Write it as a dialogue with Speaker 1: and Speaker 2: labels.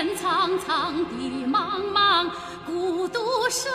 Speaker 1: 天苍苍地茫茫孤独守